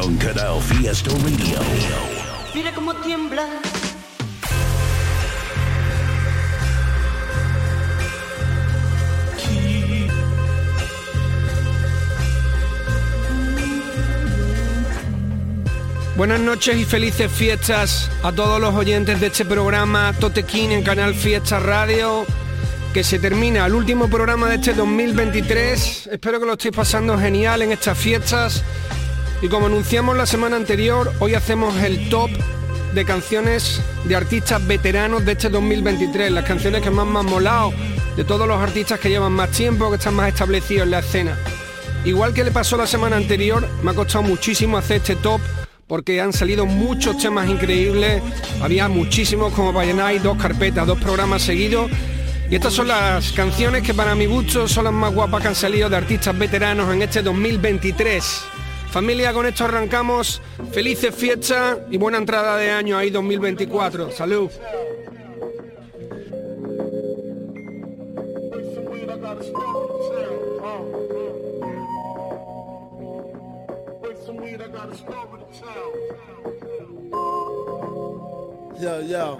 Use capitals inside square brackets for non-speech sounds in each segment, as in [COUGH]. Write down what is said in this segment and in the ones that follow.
Canal Fiesta Radio. Mira cómo tiembla. Buenas noches y felices fiestas a todos los oyentes de este programa Totequín en Canal Fiesta Radio, que se termina el último programa de este 2023. Espero que lo estéis pasando genial en estas fiestas. Y como anunciamos la semana anterior, hoy hacemos el top de canciones de artistas veteranos de este 2023, las canciones que más me han molado, de todos los artistas que llevan más tiempo, que están más establecidos en la escena. Igual que le pasó la semana anterior, me ha costado muchísimo hacer este top porque han salido muchos temas increíbles, había muchísimos como para llenar dos carpetas, dos programas seguidos. Y estas son las canciones que para mi gusto son las más guapas que han salido de artistas veteranos en este 2023. Familia, con esto arrancamos. Felices fiestas y buena entrada de año ahí 2024. Salud. Yo, yo.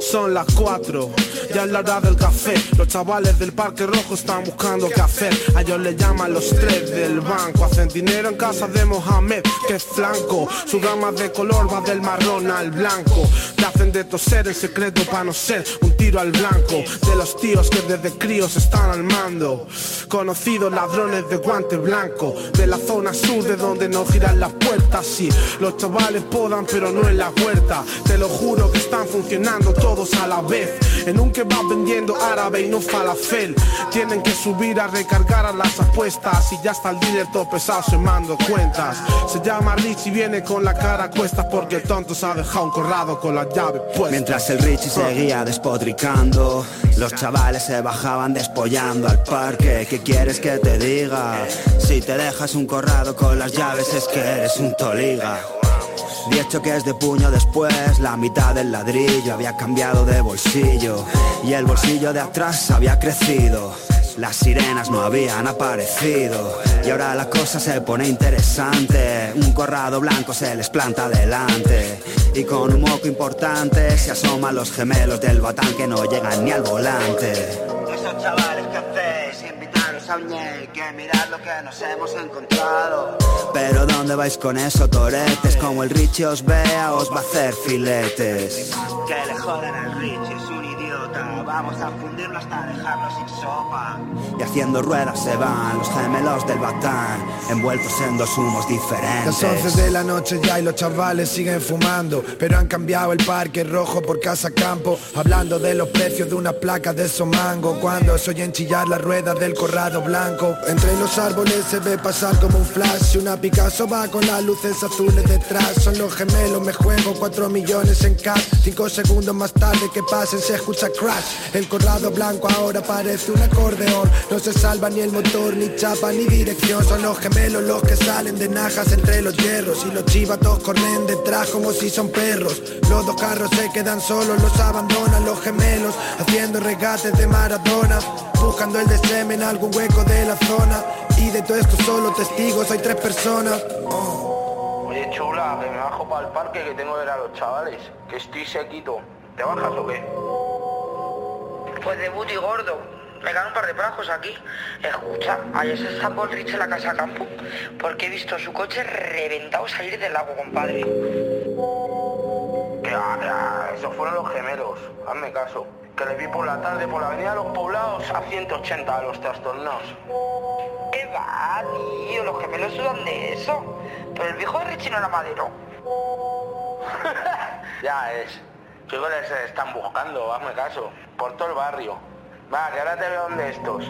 Son las 4, ya es la hora del café. Los chavales del Parque Rojo están buscando qué hacer. A ellos le llaman los tres del banco. Hacen dinero en casa de Mohamed, que es flanco. Su gama de color va del marrón al blanco. Te hacen de toser el secreto para no ser un tiro al blanco. De los tíos que desde críos están al mando. Conocidos ladrones de guante blanco. De la zona sur de donde no giran las puertas. Sí, los chavales podan, pero no en la huerta. Te lo juro que están funcionando todos a la vez. En un que va vendiendo árabe y no falafel. Tienen que subir a recargar a las apuestas. Y ya está el líder todo pesado se mando cuentas. Se llama Rich y viene con la cara a cuestas porque el tonto se ha dejado un corrado con la llave puesta. Mientras el Richie seguía despotricando, los chavales se bajaban despollando al parque. ¿Qué quieres que te diga? Si te dejas un corrado con las llaves es que eres un toliga. Diez choques de puño después, la mitad del ladrillo había cambiado de bolsillo y el bolsillo de atrás había crecido. Las sirenas no habían aparecido y ahora la cosa se pone interesante. Un corrado blanco se les planta delante y con un moco importante se asoman los gemelos del batán que no llegan ni al volante. Un que mirad lo que nos hemos encontrado. Pero ¿dónde vais con eso, toretes? Como el Richie os vea, os va a hacer filetes. Que le jodan al Richie. Vamos a fundirlo hasta dejarlo sin sopa. Y haciendo ruedas se van los gemelos del batán, envueltos en dos humos diferentes. Las 11 de la noche ya y los chavales siguen fumando Pero han cambiado el parque rojo por casa campo Hablando de los precios de una placa de somango Cuando se oyen chillar la rueda del corrado blanco. Entre los árboles se ve pasar como un flash Una Picasso va con las luces azules detrás. Son los gemelos, me juego 4 millones en cash. Cinco segundos más tarde que pasen se escucha crash El corrado blanco ahora parece un acordeón. No se salva ni el motor, ni chapa, ni dirección. Son los gemelos los que salen de najas entre los hierros. Y los chivatos corren detrás como si son perros. Los dos carros se quedan solos, los abandonan los gemelos. Haciendo regates de Maradona Buscando el deseme en algún hueco de la zona. Y de todo esto solo testigos, hay tres personas. Oye, chula, que me bajo para el parque que tengo que ver a los chavales. Que estoy sequito. ¿Te bajas o qué? Pues de booty gordo. Me quedan un par de plajos aquí. Escucha, ayer se el Rich en la casa campo porque he visto su coche reventado salir del lago, compadre. Que que va, esos fueron los gemelos. Hazme caso. Que les vi por la tarde por la avenida de los poblados a 180 a los trastornados. ¿Qué va, tío? Los gemelos sudan de eso. Pero el viejo de Richie no era madero. [LAUGHS] Ya es. Que igual se están buscando, hazme caso. Por todo el barrio. Va, que ahora te veo donde estos.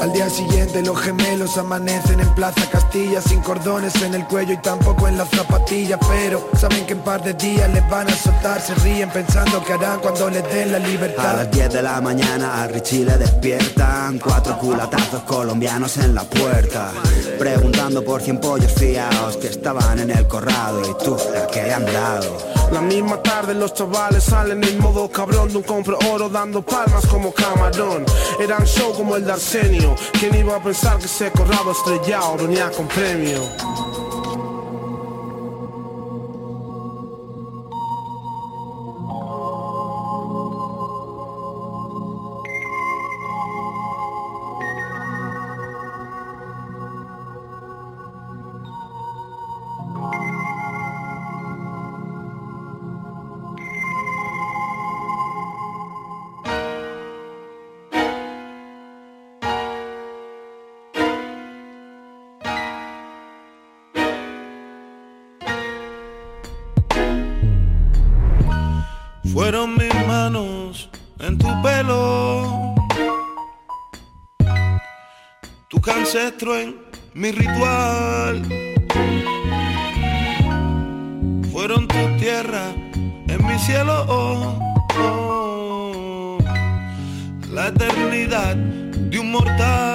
Al día siguiente los gemelos amanecen en Plaza Castilla sin cordones en el cuello y tampoco en las zapatillas Pero saben que en par de días les van a soltar Se ríen pensando que harán cuando les den la libertad A las 10 de la mañana a Richie le despiertan Cuatro culatazos colombianos en la puerta Preguntando por cien pollos fiados que estaban en el corrado Y tú, ¿a qué le han dado? La misma tarde los chavales salen en modo cabrón de un compro oro dando palmas como camarón. Eran show como el de Arsenio. ¿Quién iba a pensar que ese corrado estrellado venía con premio? Ancestro en mi ritual. Fueron tu tierra en mi cielo, oh, oh. la eternidad de un mortal.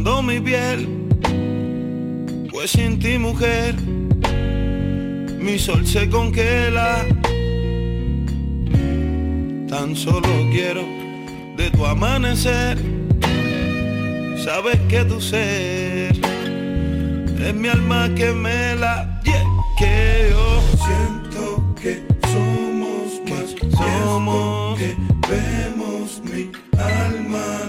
Mi piel, pues sin ti mujer, mi sol se congela. Tan solo quiero de tu amanecer. Sabes que tu ser es mi alma que me la y es que yo siento que somos más somos que vemos mi alma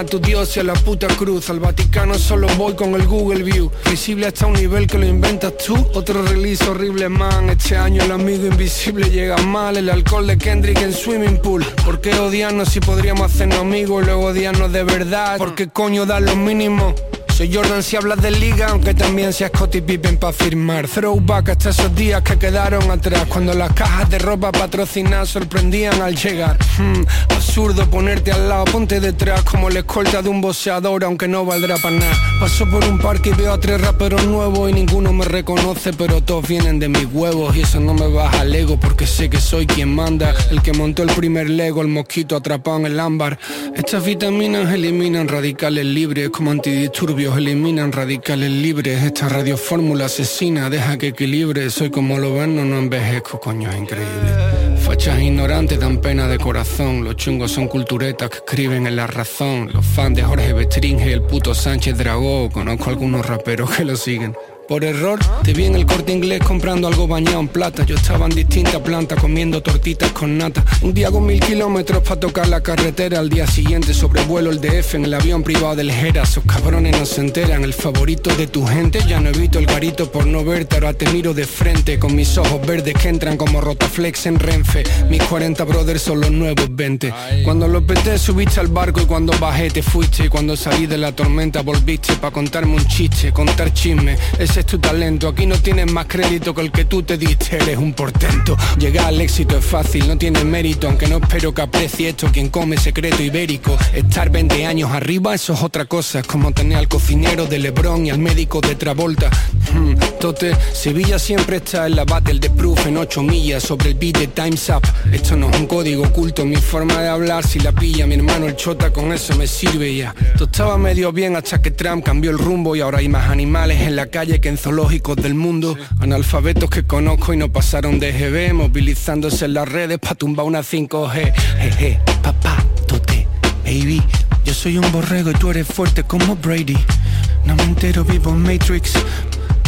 a tu Dios y a la puta cruz. Al Vaticano solo voy con el Google View. Visible hasta un nivel que lo inventas tú. Otro release horrible, man. Este año el amigo invisible llega mal. El alcohol de Kendrick en swimming pool. ¿Por qué odiarnos si podríamos hacernos amigos y luego odiarnos de verdad? ¿Por qué coño dar lo mínimo? Soy Jordan si hablas de liga, aunque también seas Scottie Pippen para firmar. Throwback hasta esos días que quedaron atrás, cuando las cajas de ropa patrocinadas sorprendían al llegar. Hmm, absurdo ponerte al lado, ponte detrás como la escolta de un boxeador, aunque no valdrá para nada. Paso por un parque y veo a tres raperos nuevos y ninguno me reconoce, pero todos vienen de mis huevos y eso no me baja al ego porque sé que soy quien manda. El que montó el primer Lego, el mosquito atrapado en el ámbar. Estas vitaminas eliminan radicales libres como antidisturbios eliminan radicales libres. Esta radio fórmula asesina, deja que equilibre. Soy como lo ven, no, no envejezco, coño, es increíble. Fachas ignorantes dan pena de corazón. Los chungos son culturetas que escriben en la razón. Los fans de Jorge Bestringe el puto Sánchez Dragó. Conozco algunos raperos que lo siguen. Por error, te vi en el corte inglés comprando algo bañado en plata. Yo estaba en distintas plantas comiendo tortitas con nata. Un día hago mil kilómetros para tocar la carretera. Al día siguiente sobrevuelo el DF en el avión privado del Jera. Esos cabrones no se enteran. El favorito de tu gente. Ya no evito el garito por no verte. Ahora te miro de frente con mis ojos verdes que entran como rotaflex en Renfe. Mis 40 brothers son los nuevos 20. Cuando lo peté subiste al barco y cuando bajé te fuiste. Y cuando salí de la tormenta volviste para contarme un chiste, contar chisme. Es tu talento. Aquí no tienes más crédito que el que tú te diste, eres un portento. Llegar al éxito es fácil, no tiene mérito, aunque no espero que aprecie esto quien come secreto ibérico. Estar 20 años arriba, eso es otra cosa, es como tener al cocinero de Lebron y al médico de Travolta. Hmm, tote, Sevilla siempre está en la battle de proof en 8 millas sobre el beat de Time's Up. Esto no es un código oculto, mi forma de hablar si la pilla mi hermano el chota con eso me sirve ya. Todo estaba medio bien hasta que Trump cambió el rumbo y ahora hay más animales en la calle que en zoológicos del mundo, analfabetos que conozco y no pasaron de GB, movilizándose en las redes pa' tumbar una 5G. Jeje, papá, tote, baby, yo soy un borrego y tú eres fuerte como Brady. No me entero, vivo en Matrix,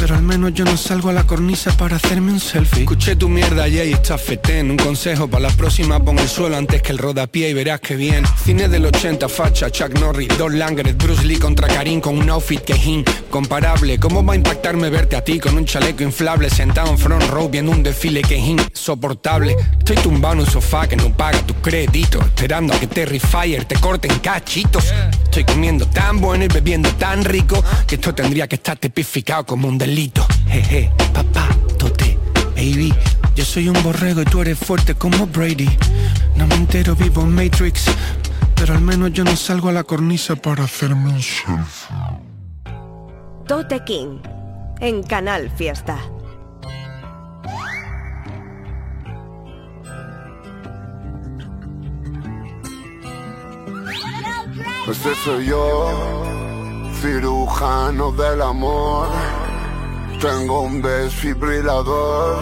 pero al menos yo no salgo a la cornisa para hacerme un selfie. Escuché tu mierda y ahí está fetén. Un consejo para la próxima, pon el suelo antes que el rodapié y verás que bien. Cine del 80, facha, Chuck Norris, Don Langres, Bruce Lee contra Karim con un outfit que es incomparable. ¿Cómo va a impactarme verte a ti con un chaleco inflable sentado en front row viendo un desfile que es insoportable? Estoy tumbado en un sofá que no paga tu crédito, esperando a que Terry Fire te corten cachitos. Estoy comiendo tan bueno y bebiendo tan rico que esto tendría que estar tipificado como un delito. Jeje, papá, tote, baby. Yo soy un borrego y tú eres fuerte como Brady. No me entero, vivo en Matrix. Pero al menos yo no salgo a la cornisa para hacerme un selfie. Tote King, en Canal Fiesta. Este soy yo, cirujano del amor. Tengo un desfibrilador.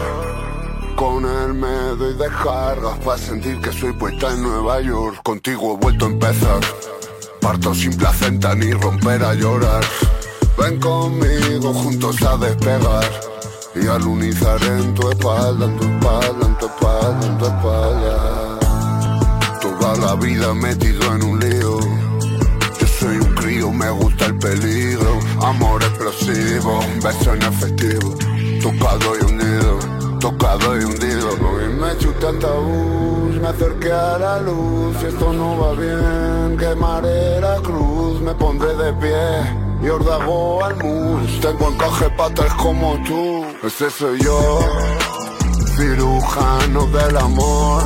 Con él me doy descargas para sentir que soy puesta en Nueva York. Contigo he vuelto a empezar. Parto sin placenta ni romper a llorar. Ven conmigo juntos a despegar. Y al unizar en tu espalda, en tu espalda, en tu espalda, en tu espalda. Toda la vida metido en un lío. Yo soy un crío, me gusta el peligro. Amor explosivo, beso en efectivo. Tocado y hundido, tocado y hundido. Hoy me chuté el tabús, me acerqué a la luz. Si esto no va bien, quemaré la cruz. Me pondré de pie y ordago al mus. Tengo encaje patas como tú. Ese soy yo, cirujano del amor.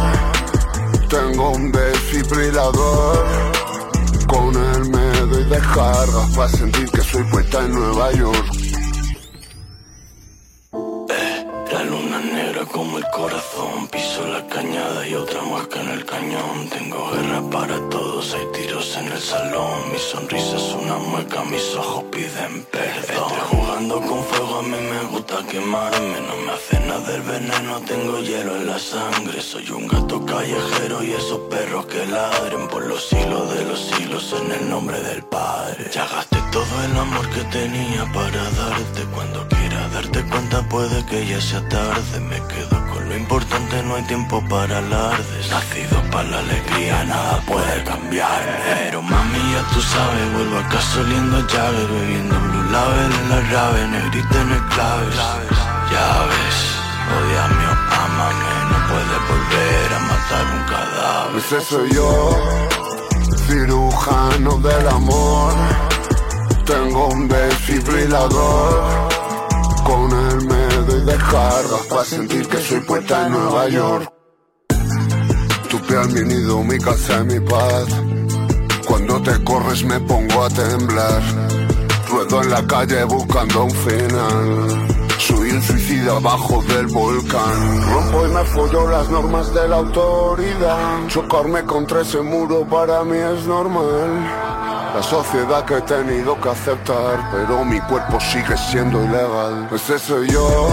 Tengo un desfibrilador. Con me doy para sentir que soy puesta en Nueva York. Como el corazón, piso la cañada y otra muesca en el cañón. Tengo guerra para todos, hay tiros en el salón. Mi sonrisa es una mueca, mis ojos piden perdón. Estoy jugando con fuego, a mí me gusta quemarme. No me hace nada el veneno, tengo hielo en la sangre. Soy un gato callejero y esos perros que ladren por los siglos de los siglos en el nombre del Padre. Ya gasté todo el amor que tenía para darte cuando quieras A darte cuenta puede que ya sea tarde. Me quedo con lo importante, no hay tiempo para alardes. Nacido para la alegría, nada puede cambiar. Pero mami, ya tú sabes, vuelvo a casa oliendo Jagger, bebiendo Blue Label en la rave, negrita en el claves. Ya ves, odiame o amame, no puedes volver a matar un cadáver. Ese soy yo, cirujano del amor. Tengo un desfibrilador. Con él me doy descargas para sentir que soy puesta en Nueva York. Tu piel, mi nido, mi casa mi paz. Cuando te corres me pongo a temblar. Ruedo en la calle buscando un final. Soy el suicida abajo del volcán. Rompo y me follo las normas de la autoridad. Chocarme contra ese muro para mí es normal. La sociedad que he tenido que aceptar, pero mi cuerpo sigue siendo ilegal. Ese soy yo,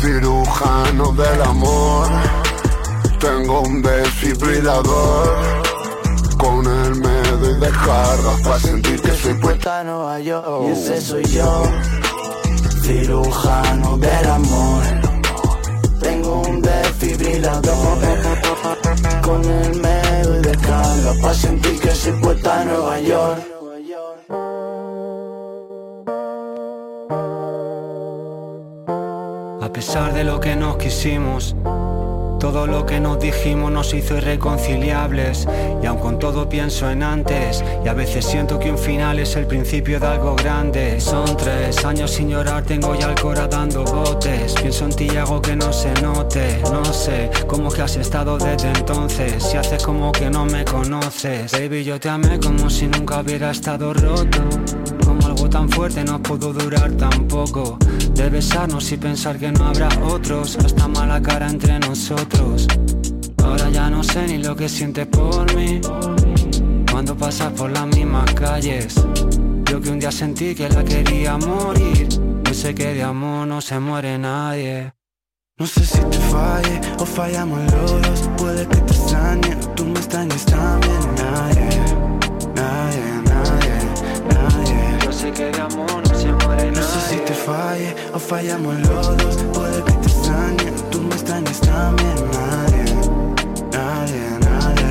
cirujano del amor. Tengo un desfibrilador. Con él me doy descargas para sentir que soy puesta a Nueva York. Y ese soy yo, cirujano del amor. Tengo un desfibrilador. Con él me doy descargas para sentir que soy puesta a Nueva York. A pesar de lo que nos quisimos, todo lo que nos dijimos nos hizo irreconciliables. Y aun con todo pienso en antes Y a veces siento que un final es el principio de algo grande. Son tres años sin llorar, tengo ya el cora dando botes. Pienso en ti y hago que no se note. No sé cómo que has estado desde entonces. Si haces como que no me conoces. Baby, yo te amé como si nunca hubiera estado roto tan fuerte no pudo durar tampoco. De besarnos y pensar que no habrá otros. Hasta mala cara entre nosotros. Ahora ya no sé ni lo que sientes por mí. Cuando pasas por las mismas calles. Yo que un día sentí que la quería morir. Yo sé que de amor no se muere nadie. No sé si te falle o fallamos los dos. Puede que te extrañe, tú me extrañes también nadie, sé que de amor no se muere No sé si te falle o fallamos los dos. Puede que te extrañe, tú me extrañes también Nadie, nadie, nadie,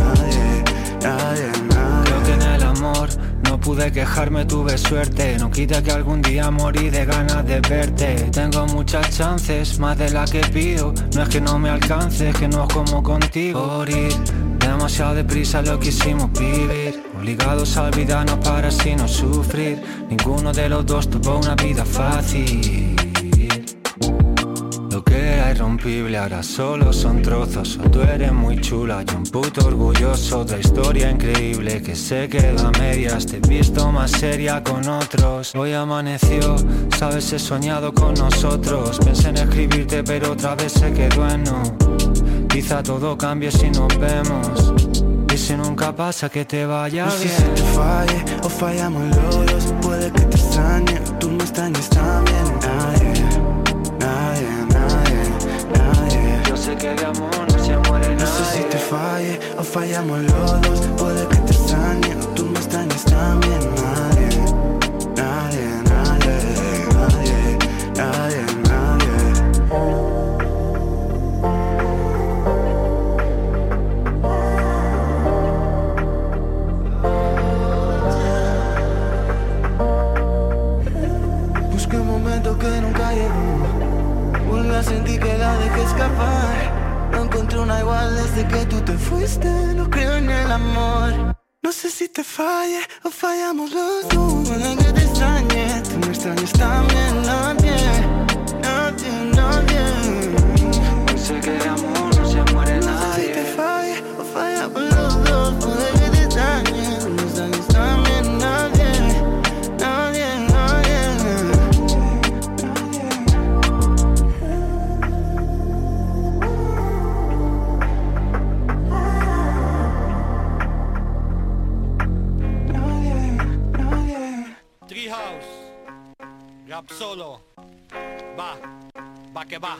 nadie, nadie, nadie. Creo que en el amor no pude quejarme, tuve suerte. No quita que algún día morí de ganas de verte. Tengo muchas chances, más de la que pido. No es que no me alcance, es que no es como contigo. Morir, demasiado deprisa lo quisimos vivir Obligados a olvidarnos para así no sufrir. Ninguno de los dos tuvo una vida fácil. Lo que era irrompible ahora solo son trozos. O tú eres muy chula y un puto orgulloso Otra historia increíble que se quedó a medias. Te he visto más seria con otros. Hoy amaneció, sabes he soñado con nosotros. Pensé en escribirte pero otra vez se quedó en no Quizá todo cambie si nos vemos si nunca pasa que te vaya No sé bien. si te falle o fallamos los dos Puede que te extrañe, tú me extrañes también Nadie, nadie, nadie, nadie. Yo sé que de amor no se muere No sé si nadie. te falle o fallamos los dos Puede que te extrañe, tú me extrañes también Nadie, nadie, sentir que la dejé escapar. No encontré una igual desde que tú te fuiste. No creo en el amor. No sé si te falle o fallamos los dos. Puede que te extrañe, tú me extrañes también Nadie, solo. Va. Va que va.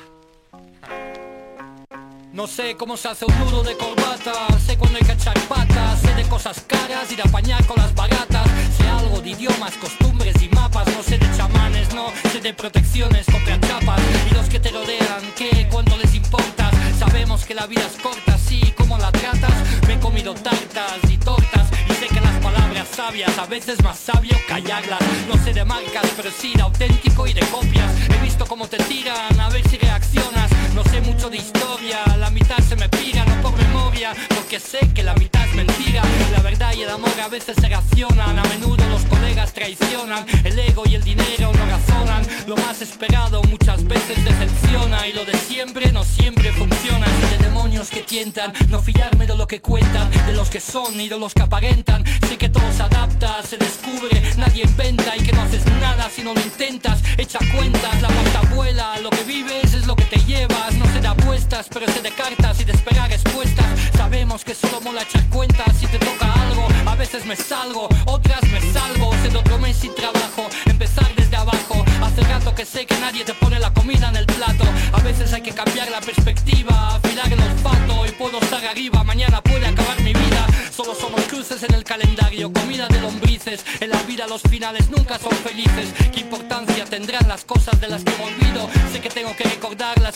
No sé cómo se hace un nudo de corbata, sé cuándo hay que echar patas, sé de cosas caras y de apañar con las baratas, sé algo de idiomas, costumbres y mapas, no sé de chamanes, no sé de protecciones contra chapas y los que te rodean, ¿qué? ¿Cuánto les importa? Sabemos que la vida es corta, así como la tratas, me he comido tartas y tortas sé que las palabras sabias, a veces más sabio callarlas, no sé de marcas, pero sí de auténtico y de copias, he visto cómo te tiran, a ver si reaccionas, no sé mucho de historia, la mitad se me pira, no por memoria, porque sé que la mitad es mentira. La verdad y el amor a veces se racionan, a menudo los colegas traicionan, el ego y el dinero no razonan, lo más esperado muchas veces decepciona y lo de siempre no siempre funciona. De demonios que tientan, no fiarme de lo que cuentan, de los que son y de los que aparentan. Sé que todo se adapta, se descubre, nadie inventa y que no haces nada si no lo intentas. Echa cuentas, la puerta vuela, lo que vives es lo que te llevas, no se da apuestas, pero sé de cartas y de esperar respuestas. Sabemos que solo mola echar cuentas si te toca algo. A veces me salgo, otras me salvo. Sé de otro mes sin trabajo, empezar desde abajo. Hace rato que sé que nadie te pone la comida en el plato. A veces hay que cambiar la perspectiva, afilar el olfato. Y puedo estar arriba, mañana puede acabar mi vida. Solo somos cruces en el calendario, comida de lombrices. En la vida los finales nunca son felices. ¿Qué importancia tendrán las cosas de las que me olvido?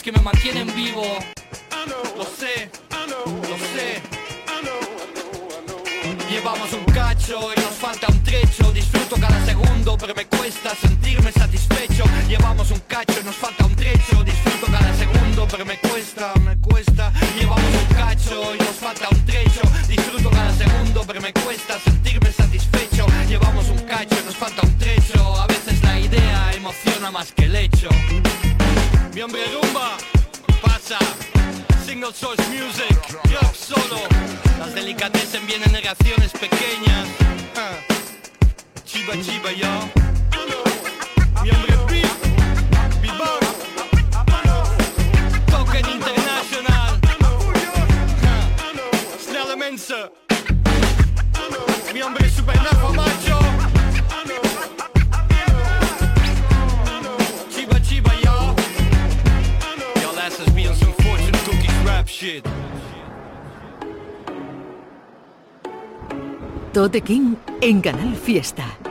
Que me mantienen vivo. Lo sé, lo sé. Llevamos un cacho y nos falta un trecho Disfruto cada segundo pero me cuesta sentirme satisfecho Llevamos un cacho y nos falta un trecho Disfruto cada segundo pero me cuesta, Single Source Music, yo solo. Las delicatessen vienen en raciones pequeñas. Ah. Chiba chiba yo Tote King en Canal Fiesta.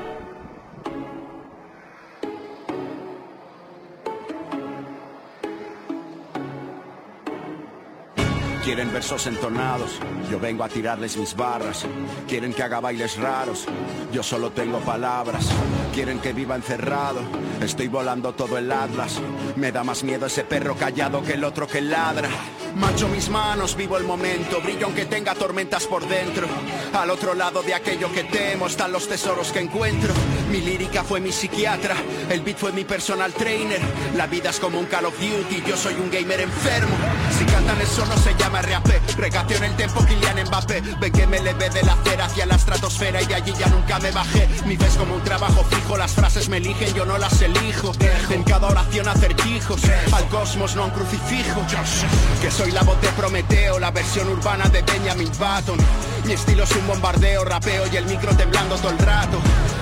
Versos entonados, yo vengo a tirarles mis barras. Quieren que haga bailes raros, yo solo tengo palabras. Quieren que viva encerrado, estoy volando todo el atlas. Me da más miedo ese perro callado que el otro que ladra. Macho mis manos, vivo el momento, brillo aunque tenga tormentas por dentro. Al otro lado de aquello que temo están los tesoros que encuentro. Mi lírica fue mi psiquiatra, el beat fue mi personal trainer. La vida es como un Call of Duty, yo soy un gamer enfermo. Si cantan eso no se llama rap, regateo en el tempo Kylian Mbappé. Ven que me levé de la acera hacia la estratosfera y de allí ya nunca me bajé. Mi fe es como un trabajo fijo, las frases me eligen, yo no las elijo. En cada oración acertijos, al cosmos no un crucifijo. Que soy la voz de Prometeo, la versión urbana de Benjamin Button. Mi estilo es un bombardeo, rapeo y el micro temblando todo el rato.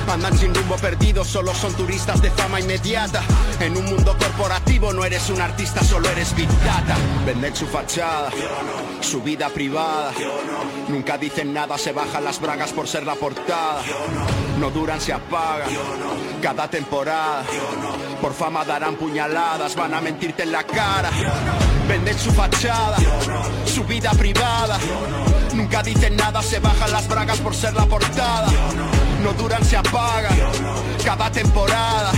Andan sin rumbo perdido, solo son turistas de fama inmediata. En un mundo corporativo no eres un artista, solo eres big data. Venden su fachada, su vida privada. Nunca dicen nada, se bajan las bragas por ser la portada. No duran, se apagan. Cada temporada. Por fama darán puñaladas, van a mentirte en la cara. Venden su fachada, su vida privada. Nunca dicen nada, se bajan las bragas por ser la portada. No duran, se apagan. Cada temporada.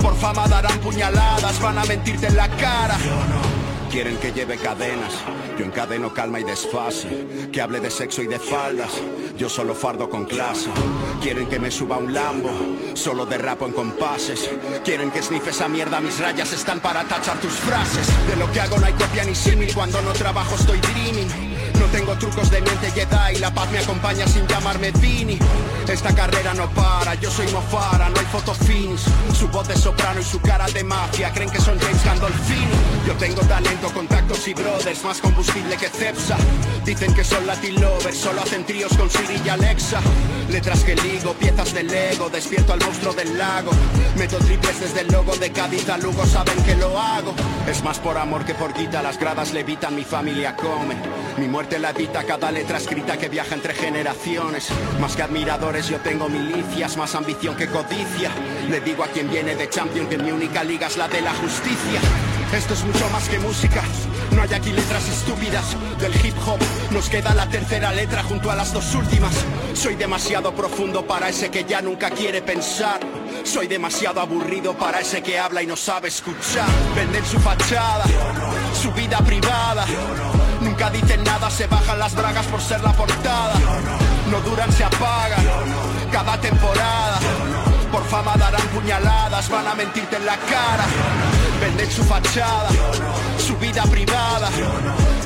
Por fama darán puñaladas, van a mentirte en la cara. Quieren que lleve cadenas, yo encadeno calma y desfase. Que hable de sexo y de faldas, yo solo fardo con clase. Quieren que me suba un lambo, solo derrapo en compases. Quieren que snife esa mierda, mis rayas están para tachar tus frases. De lo que hago no hay copia ni símil, cuando no trabajo estoy dreaming. Tengo trucos de mente Jedi, la paz me acompaña sin llamarme Vini. Esta carrera no para, yo soy Mofara, no hay fotofins. Su voz de soprano y su cara de mafia, creen que son James Gandolfini. Yo tengo talento, contactos y brothers, más combustible que Cepsa. Dicen que son Latin lovers, solo hacen tríos con Siri y Alexa. Letras que ligo, piezas de Lego, despierto al monstruo del lago. Meto triples desde el logo de Cádiz a Lugo, saben que lo hago. Es más por amor que por guita, las gradas levitan, mi familia come. Mi muerte la evita cada letra escrita que viaja entre generaciones. Más que admiradores, yo tengo milicias, más ambición que codicia. Le digo a quien viene de Champion que mi única liga es la de la justicia. Esto es mucho más que música. No hay aquí letras estúpidas del hip hop. Nos queda la tercera letra junto a las dos últimas. Soy demasiado profundo para ese que ya nunca quiere pensar. Soy demasiado aburrido para ese que habla y no sabe escuchar. Venden su fachada, su vida privada. Nunca dicen nada, se bajan las bragas por ser la portada. No duran, se apagan. Cada temporada. Por fama darán puñaladas, van a mentirte en la cara. Venden su fachada, su vida privada.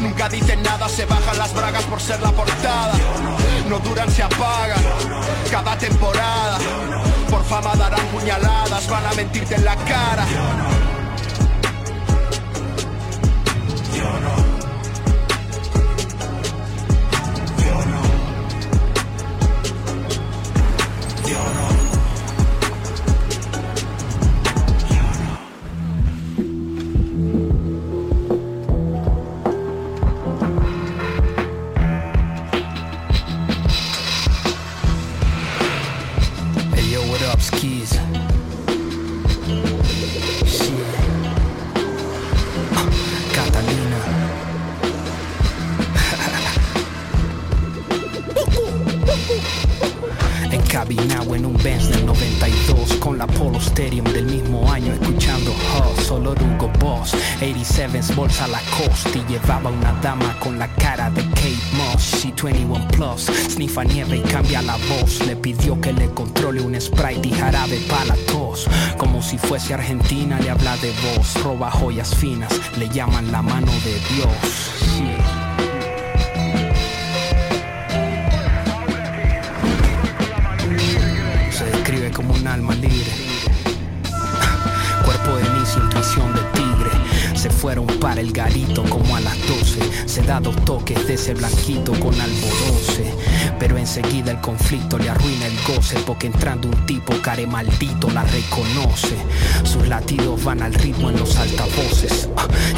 Nunca dicen nada, se bajan las bragas por ser la portada. No duran, se apagan. Cada temporada. Por fama darán puñaladas, van a mentirte en la cara. Hey En un Benz del 92 con la Polo Stadium del mismo año escuchando Huss, solo Hugo Boss. 87s bolsa Lacoste y llevaba una dama con la cara de Kate Moss. She 21 plus, snifa nieve y cambia la voz. Le pidió que le controle un Sprite y jarabe para la tos. Como si fuese Argentina le habla de voz. Roba joyas finas, le llaman la mano de Dios. Un alma libre. Cuerpo de mis intuición de tigre. Se fueron para el garito como a las 12. Se da dos toques de ese blanquito con alboroce. Pero enseguida el conflicto le arruina el goce. Porque entrando un tipo care maldito la reconoce. Sus latidos van al ritmo en los altavoces.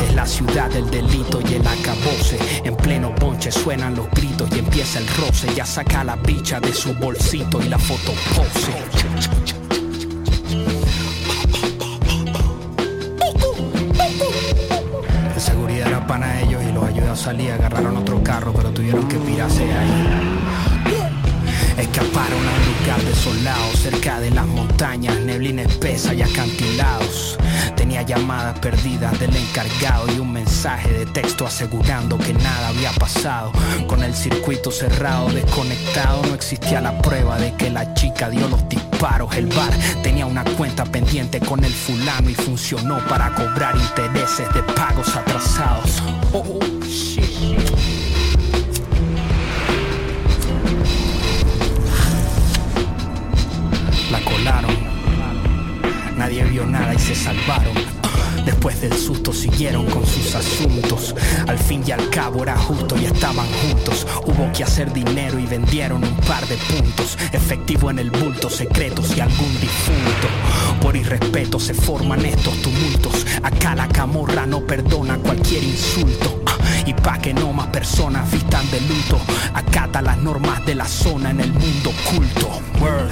Es la ciudad del delito y el acabose. En pleno ponche suenan los gritos y empieza el roce. Ya saca la bicha de su bolsito y la foto pose. Salir, agarraron otro carro, pero tuvieron que pirarse ahí. Escaparon a un lugar desolado, cerca de las montañas, neblina espesa y acantilados. Tenía llamadas perdidas del encargado y un mensaje de texto asegurando que nada había pasado. Con el circuito cerrado, desconectado, no existía la prueba de que la chica dio los disparos. El bar tenía una cuenta pendiente con el fulano y funcionó para cobrar intereses de pagos atrasados. Oh, shit. La colaron. Nadie vio nada y se salvaron. Después del susto siguieron con sus asuntos. Al fin y al cabo era justo y estaban juntos. Hubo que hacer dinero y vendieron un par de puntos. Efectivo en el bulto, secretos y algún difunto. Por irrespeto se forman estos tumultos. Acá la camorra no perdona cualquier insulto. Y pa' que no más personas vistan de luto, acata las normas de la zona en el mundo oculto. Word.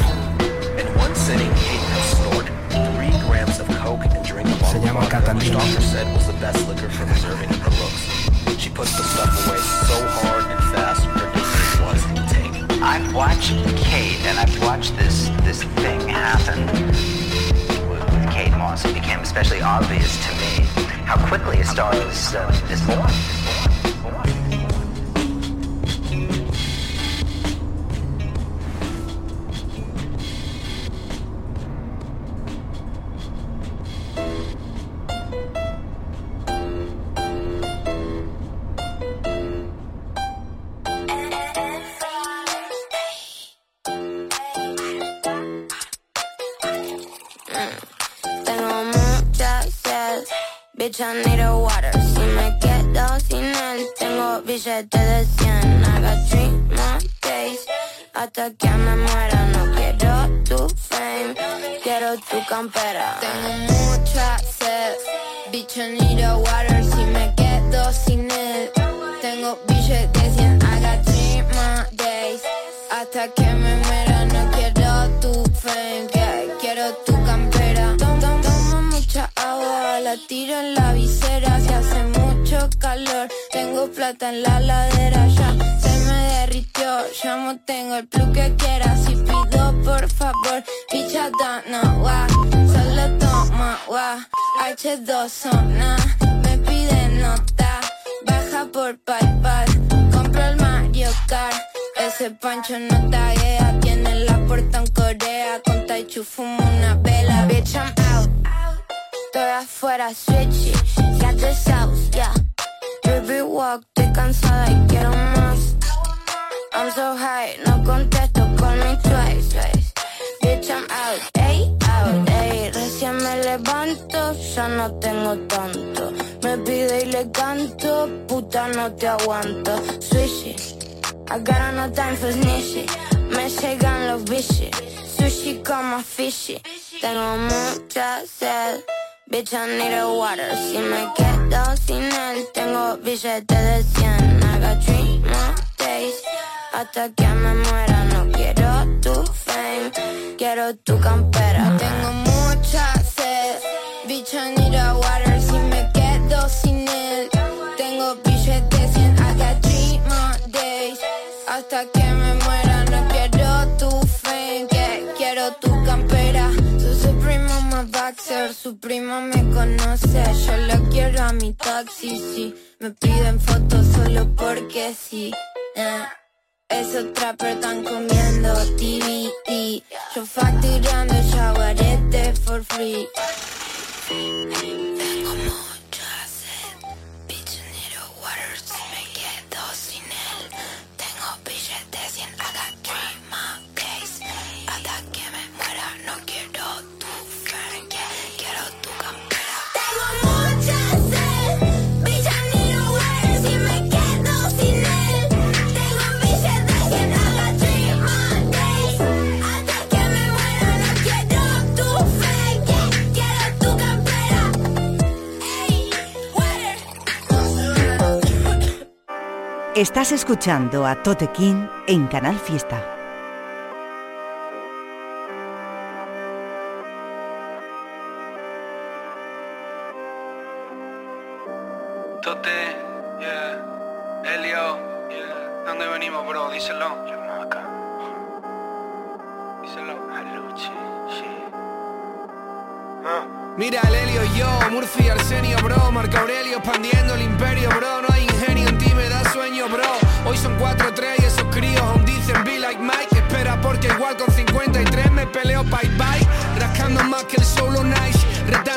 Drank a Se bottle llama of vodka, which Catalina. doctor said was the best liquor for preserving her looks. She put the stuff away so hard and fast, her disease was contained. I've watched Kate, and I've watched this this thing happen with, with Kate Moss. It became especially obvious to me how quickly a star is, uh, is born. Hasta que me muera, no quiero tu fame, quiero tu campera. Tengo mucha sed, bitch, I need a water. Si me quedo sin él, tengo billete de 100. I got three more days. Hasta que me muera, no quiero tu fame, quiero tu campera. Tom- tom- Tomo mucha agua, la tiro en la visera. Si hace mucho calor, tengo plata en la ladera ya. Se no tengo el plus que quiera. Si pido por favor, picha no, guau. Solo toma, guau. H2 zona, me pide nota. Baja por PayPal, compro el Mario Kart. Ese pancho no taguea, tiene la puerta en Corea. Con Taichu fumo una vela. Bitch, I'm out. Estoy afuera, switchy. Got the sauce, yeah. Baby walk, estoy cansada y quiero más. I'm so high, no contesto, call me twice, twice. Bitch, I'm out, ey, out, ey. Recién me levanto, ya no tengo tanto. Me pide y le canto, puta, no te aguanto. Swishy, I got no time for snitchy. Me llegan los bichis, sushi como fishy. Tengo mucha sed. Bitch, I need a water. Si me quedo sin él, tengo billete de 100. I got three more days. Hasta que me muera, no quiero tu fame, quiero tu campera. Tengo mucha sed. Bitch, I need a water. Si me quedo sin él, tengo billete de 100. I got three more days. Hasta que me muera, no quiero tu fame, que quiero tu campera. Su, su primo me boxer, su primo me conoce. Yo lo quiero a mi taxi, sí. Me piden fotos solo porque sí. eh. Esos trappers están comiendo TVT. Yo facturando shawarete for free. Estás escuchando a Tote King en Canal Fiesta.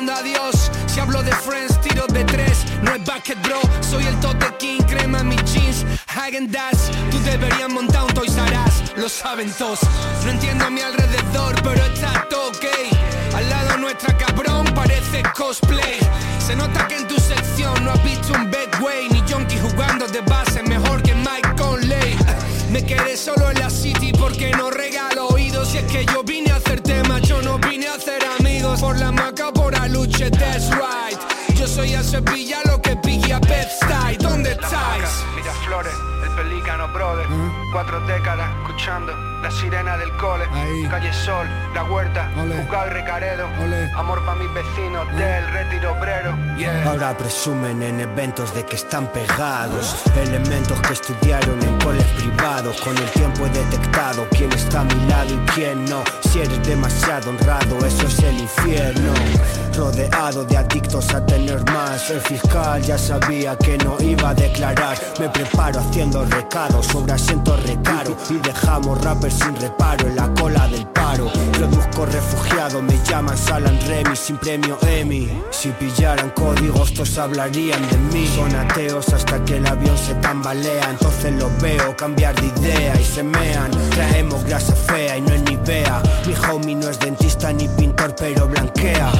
Retando a Dios, si hablo de friends, tiros de tres. No es basket, bro, soy el Tote King Crema en mis jeans, Hagen Dazs Tú deberías montar un Toys R Lo saben todos, no entiendo a mi alrededor Pero está todo ok al lado nuestra cabrón parece cosplay. Se nota que en tu sección no has visto un Bedway Ni Jonky jugando de base mejor que Mike Conley. Me quedé solo en la city porque no regalo oídos. Y es que yo vine a hacer temas, yo no vine a hacer amigos Por la maca por aluche, that's right. Yo soy a Sevilla lo que Biggie a Bed-Stuy ¿Dónde estáis? Pelícano brother. Cuatro décadas escuchando la sirena del cole. Calle Sol, la huerta, y Recaredo. Amor para mis vecinos del retiro obrero. Ahora presumen en eventos de que están pegados. Elementos que estudiaron en coles privados. Con el tiempo he detectado quién está a mi lado y quién no. Si eres demasiado honrado, eso es el infierno Rodeado de adictos a tener más. El fiscal ya sabía que no iba a declarar. Me preparo haciendo recados sobre asientos recaro. Y dejamos rappers sin reparo en la cola del paro. Produzco refugiado, me llaman Salan Remy sin premio Emmy. Si pillaran códigos todos hablarían de mí. Son ateos hasta que el avión se tambalea. Entonces los veo cambiar de idea y se mean. Traemos grasa fea y no es ni vea. Mi homie no es dentista ni pintor pero blanquea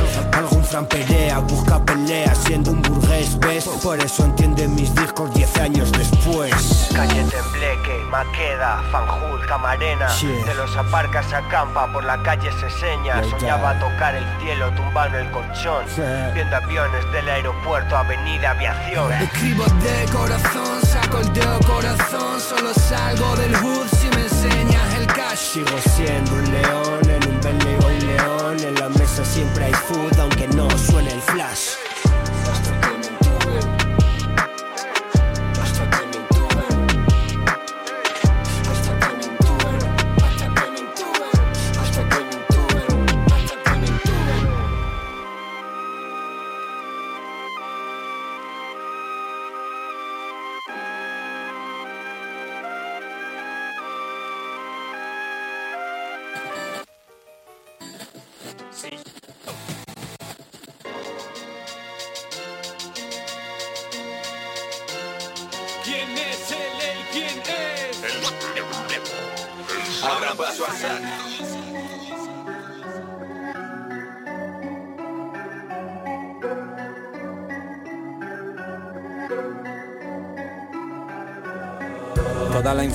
algún Fran Perea busca pelea siendo un burgués, ¿ves? Por eso entiende mis discos 10 años después. Calle Tembleque, Maqueda, Fanjul, Camarena De los aparcas a campa, por la calle se seña Soñaba tocar el cielo, tumbando el colchón Viendo aviones del aeropuerto, avenida aviación. Escribo de corazón, saco el dedo corazón Solo salgo del hood si me enseñas el cash. Sigo siendo un león en un un león En la mesa siempre hay food aunque no suene el flash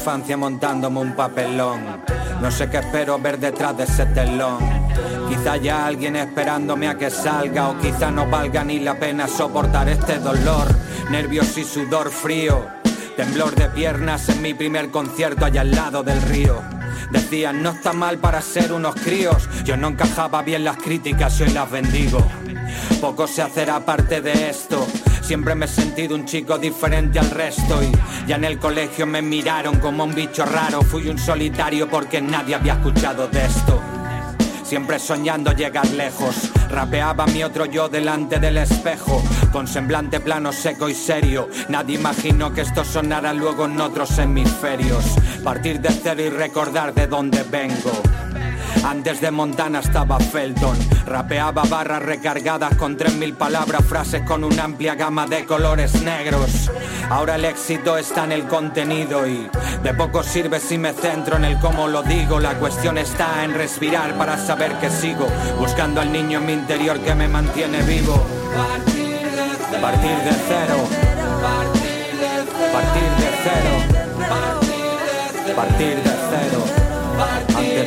infancia montándome un papelón. No sé qué espero ver detrás de ese telón. Quizá haya alguien esperándome a que salga o quizá no valga ni la pena soportar este dolor. Nervios y sudor frío. Temblor de piernas en mi primer concierto allá al lado del río. Decían, no está mal para ser unos críos. Yo no encajaba bien las críticas y hoy las bendigo. Poco se hacerá parte de esto. Siempre me he sentido un chico diferente al resto y ya en el colegio me miraron como un bicho raro. Fui un solitario porque nadie había escuchado de esto. Siempre soñando llegar lejos. Rapeaba mi otro yo delante del espejo, con semblante plano, seco y serio. Nadie imaginó que esto sonara luego en otros hemisferios. Partir de cero y recordar de dónde vengo. Antes de Montana estaba Felton. Rapeaba barras recargadas con 3.000 palabras, frases con una amplia gama de colores negros. Ahora el éxito está en el contenido y de poco sirve si me centro en el cómo lo digo. La cuestión está en respirar para saber que sigo buscando al niño en mi interior que me mantiene vivo. Partir de cero. Partir de cero. Partir de cero. Antes de Montana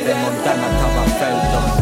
estaba Felton. Partir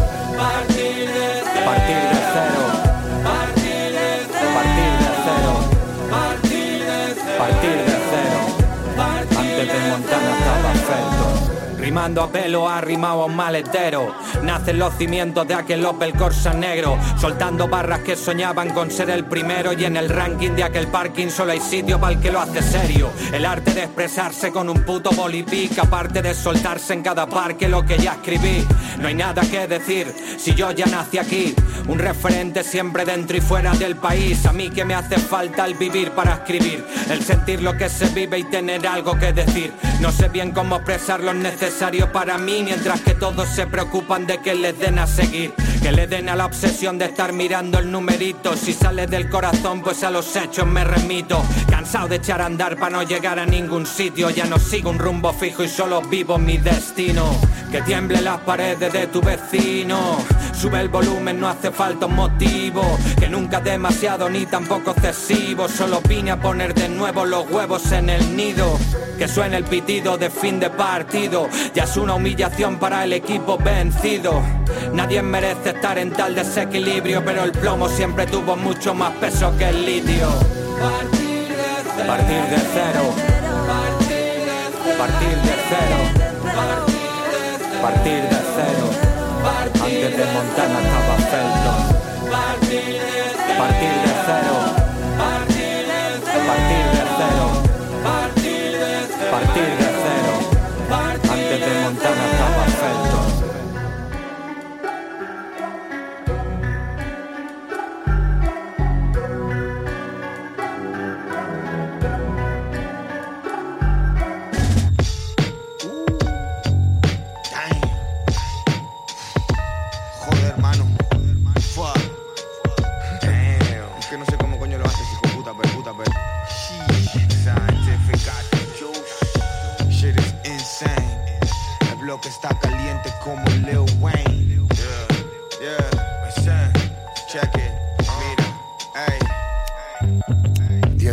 Rimando a pelo, arrimado a un maletero. Nacen los cimientos de aquel Opel Corsa negro. Soltando barras que soñaban con ser el primero. Y en el ranking de aquel parking solo hay sitio para el que lo hace serio. El arte de expresarse con un puto bolipic. Aparte de soltarse en cada parque lo que ya escribí. No hay nada que decir si yo ya nací aquí. Un referente siempre dentro y fuera del país. A mí que me hace falta el vivir para escribir. El sentir lo que se vive y tener algo que decir. No sé bien cómo expresar lo necesario para mí. Mientras que todos se preocupan de que les den a seguir. Que le den a la obsesión de estar mirando el numerito. Si sale del corazón, pues a los hechos me remito. Cansado de echar a andar para no llegar a ningún sitio. Ya no sigo un rumbo fijo y solo vivo mi destino. Que tiemble las paredes de tu vecino. Sube el volumen, no hace falta un motivo. Que nunca demasiado ni tampoco excesivo. Solo vine a poner de nuevo los huevos en el nido. Que suene el pitido de fin de partido. Ya es una humillación para el equipo vencido. Nadie merece estar en tal desequilibrio, pero el plomo siempre tuvo mucho más peso que el litio. Partir de cero. Partir de cero. Partir de cero. Antes de Montana estaba Felton. está caliente como Lil Wayne. Yeah, yeah, son, check it, mira, hey.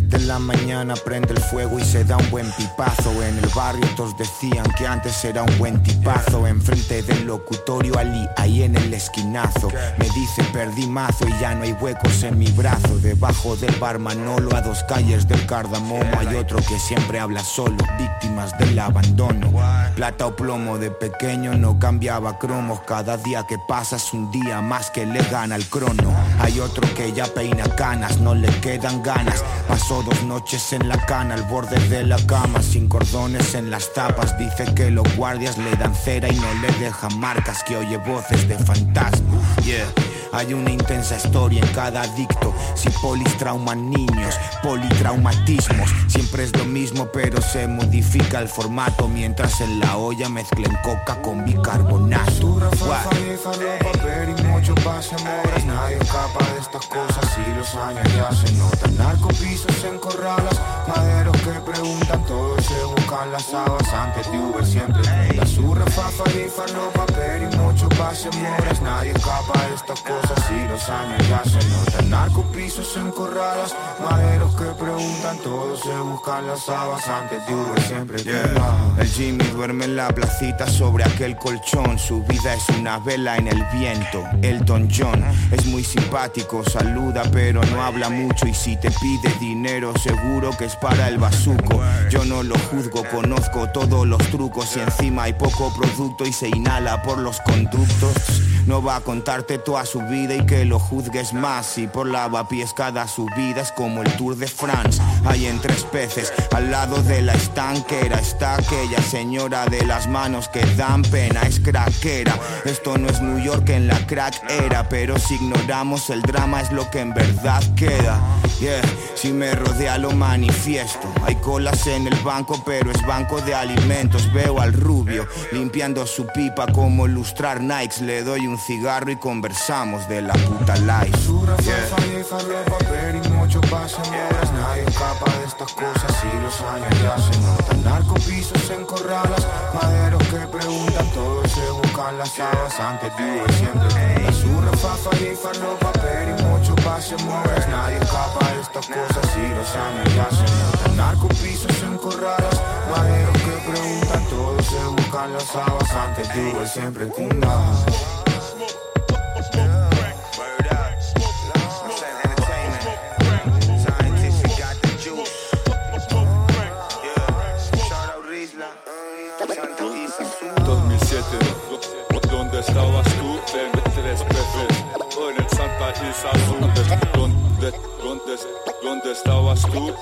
de la mañana prende el fuego y se da un buen pipazo. En el barrio todos decían que antes era un buen tipazo. Enfrente del locutorio Ali, ahí en el esquinazo. Me dice perdí mazo y ya no hay huecos en mi brazo. Debajo del bar Manolo, a dos calles del cardamomo, hay otro que siempre habla solo, víctimas del abandono. Plata o plomo de pequeño no cambiaba cromos. Cada día que pasas un día más que le gana el crono. Hay otro que ya peina canas, no le quedan ganas. Pasó dos noches en la cana al borde de la cama, sin cordones en las tapas. Dice que los guardias le dan cera y no le dejan marcas, que oye voces de fantasma. Yeah. Hay una intensa historia en cada adicto. Si polis trauman niños, politraumatismos. Siempre es lo mismo, pero se modifica el formato. Mientras en la olla mezclen coca con bicarbonato. What? papel y mucho pase moras Nadie escapa de estas cosas y los años ya se notan Narcopisos en corralas, maderos que preguntan Todos se buscan las habas antes de Uber siempre La surra, fafa y farlo, papel y mucho pase moras Nadie escapa de estas cosas y los años ya se notan Narcopisos en corralas, maderos que preguntan Todos se buscan las habas antes de Uber siempre El Jimmy duerme en la placita sobre aquel colchón. Su vida es una vela en el viento. Elton John es muy simpático, saluda pero no habla mucho. Y si te pide dinero, seguro que es para el bazuco. Yo no lo juzgo, conozco todos los trucos. Y encima hay poco producto y se inhala por los conductos. No va a contarte toda su vida y que lo juzgues más. Y por lavapiés cada subida es como el Tour de France. Hay en tres peces al lado de la estanquera. Está aquella señora de las manos que dan pena, es craquera. Esto no es New York en la crack era, pero si ignoramos el drama es lo que en verdad queda. Yeah, si me rodea lo manifiesto. Hay colas en el banco, pero es banco de alimentos. Veo al rubio limpiando su pipa como lustrar Nikes. Le doy un cigarro y conversamos de la puta life. Yeah. mucho pase moras Nadie escapa de estas cosas y los años ya se notan Narcopisos en corralas, maderos que preguntan Todos se las habas antes de Uber siempre La surra, fafa y farlo, papel y mucho pase moras Nadie escapa de estas cosas y los años ya se notan Narcopisos en corralas, maderos que preguntan. Todos se buscan las habas antes Uber siempre tumba estabas tú?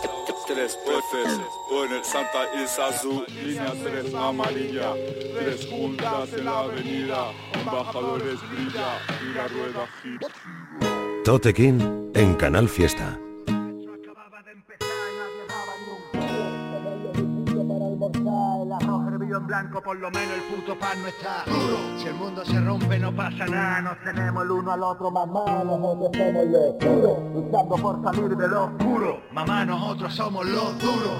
Tres peces en el Santa Isabel. Línea 3 amarilla. Tres juntas en la avenida. Embajadores brilla y la rueda gira. Totequín en Canal Fiesta. En blanco, por lo menos el puto pan no está duro. Si el mundo se rompe no pasa nada, nos tenemos el uno al otro, mamá, nosotros somos los duros, luchando por salir de lo oscuro. Mamá, nosotros somos los duros.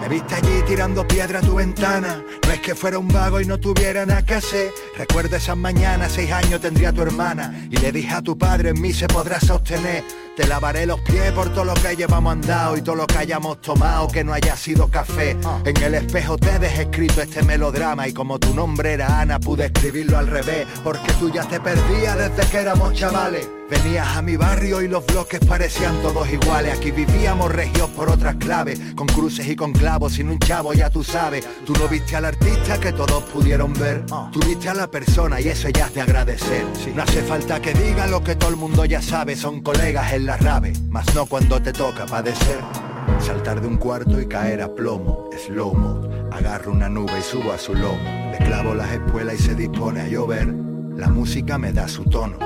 Me viste allí tirando piedra a tu ventana, no es que fuera un vago y no tuviera nada que hacer. Recuerda esas mañanas, seis años tendría tu hermana, y le dije a tu padre, en mí se podrá sostener. Te lavaré los pies por todo lo que llevamos andado y todo lo que hayamos tomado que no haya sido café. En el espejo te dejé escrito este melodrama y como tu nombre era Ana pude escribirlo al revés porque tú ya te perdías desde que éramos chavales. Venías a mi barrio y los bloques parecían todos iguales. Aquí vivíamos regios por otras claves, con cruces y con clavos, sin un chavo ya tú sabes. Tú no viste al artista que todos pudieron ver, tú viste a la persona y eso ya es de agradecer. No hace falta que diga lo que todo el mundo ya sabe, son colegas en la rave, mas no cuando te toca padecer. Saltar de un cuarto y caer a plomo, slow mo. Agarro una nube y subo a su lomo. Le clavo las espuelas y se dispone a llover. La música me da su tono,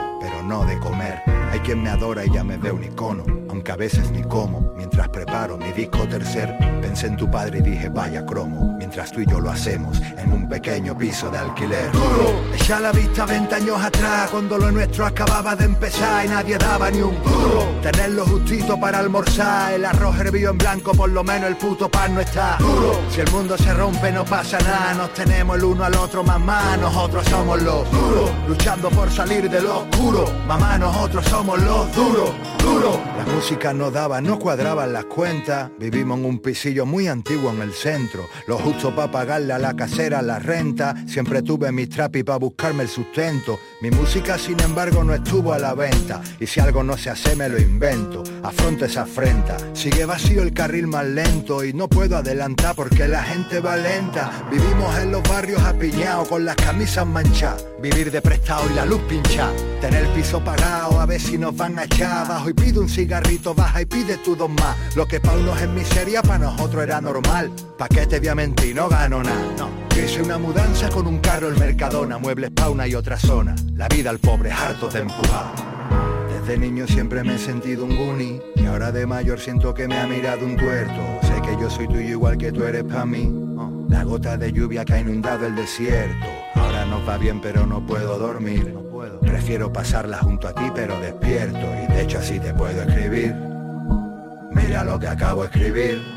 no de comer. Hay quien me adora y ya me ve un icono, aunque a veces ni como. Mientras preparo mi disco tercer, pensé en tu padre y dije vaya cromo. Mientras tú y yo lo hacemos en un pequeño piso de alquiler. Duro, echa la vista 20 años atrás, cuando lo nuestro acababa de empezar y nadie daba ni un duro. Tenerlo justito para almorzar, el arroz hervido en blanco, por lo menos el puto pan no está duro. Si el mundo se rompe no pasa nada, nos tenemos el uno al otro, mamá, nosotros somos los duros, luchando por salir de lo oscuro, mamá, nosotros somos los duros, duros. La música no daba, no cuadraban las cuentas. Vivimos en un pisillo muy antiguo en el centro. Lo justo para pagarle a la casera la renta. Siempre tuve mis trapis para buscarme el sustento. Mi música, sin embargo, no estuvo a la venta. Y si algo no se hace, me lo invento. Afronto esa afrenta. Sigue vacío el carril más lento y no puedo adelantar porque la gente va lenta. Vivimos en los barrios apiñados con las camisas manchadas. Vivir de prestado y la luz pincha. Tener el piso pagado a ver si nos van a echar abajo y pide un cigarrito, baja y pide tú dos más. Lo que pa' unos es miseria, pa' nosotros era normal. ¿Pa' qué te voy a mentir? No gano nada, no. Hice una mudanza con un carro el Mercadona, muebles pa' una y otra zona. La vida al pobre harto de empujar. Desde niño siempre me he sentido un guni y ahora de mayor siento que me ha mirado un tuerto. Sé que yo soy tuyo igual que tú eres pa' mí. Oh, La gota de lluvia que ha inundado el desierto. Va bien pero no puedo dormir. Prefiero pasarla junto a ti pero despierto y de hecho así te puedo escribir. Mira lo que acabo de escribir.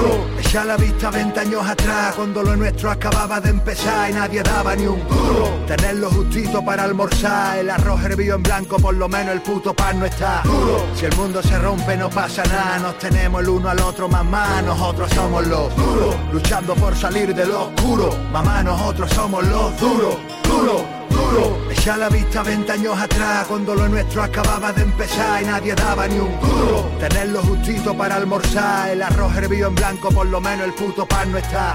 Duro, echa la vista 20 años atrás cuando lo nuestro acababa de empezar y nadie daba ni un duro. Tenerlo justito para almorzar, el arroz hervido en blanco, por lo menos el puto pan no está duro. Si el mundo se rompe no pasa nada, nos tenemos el uno al otro, mamá, nosotros somos los duros. Luchando por salir de lo oscuro, mamá, nosotros somos los duros, duros. Duro, echa la vista 20 años atrás cuando lo nuestro acababa de empezar y nadie daba ni un duro. Tenerlo justito para almorzar, el arroz hervido en blanco, por lo menos el puto pan no está.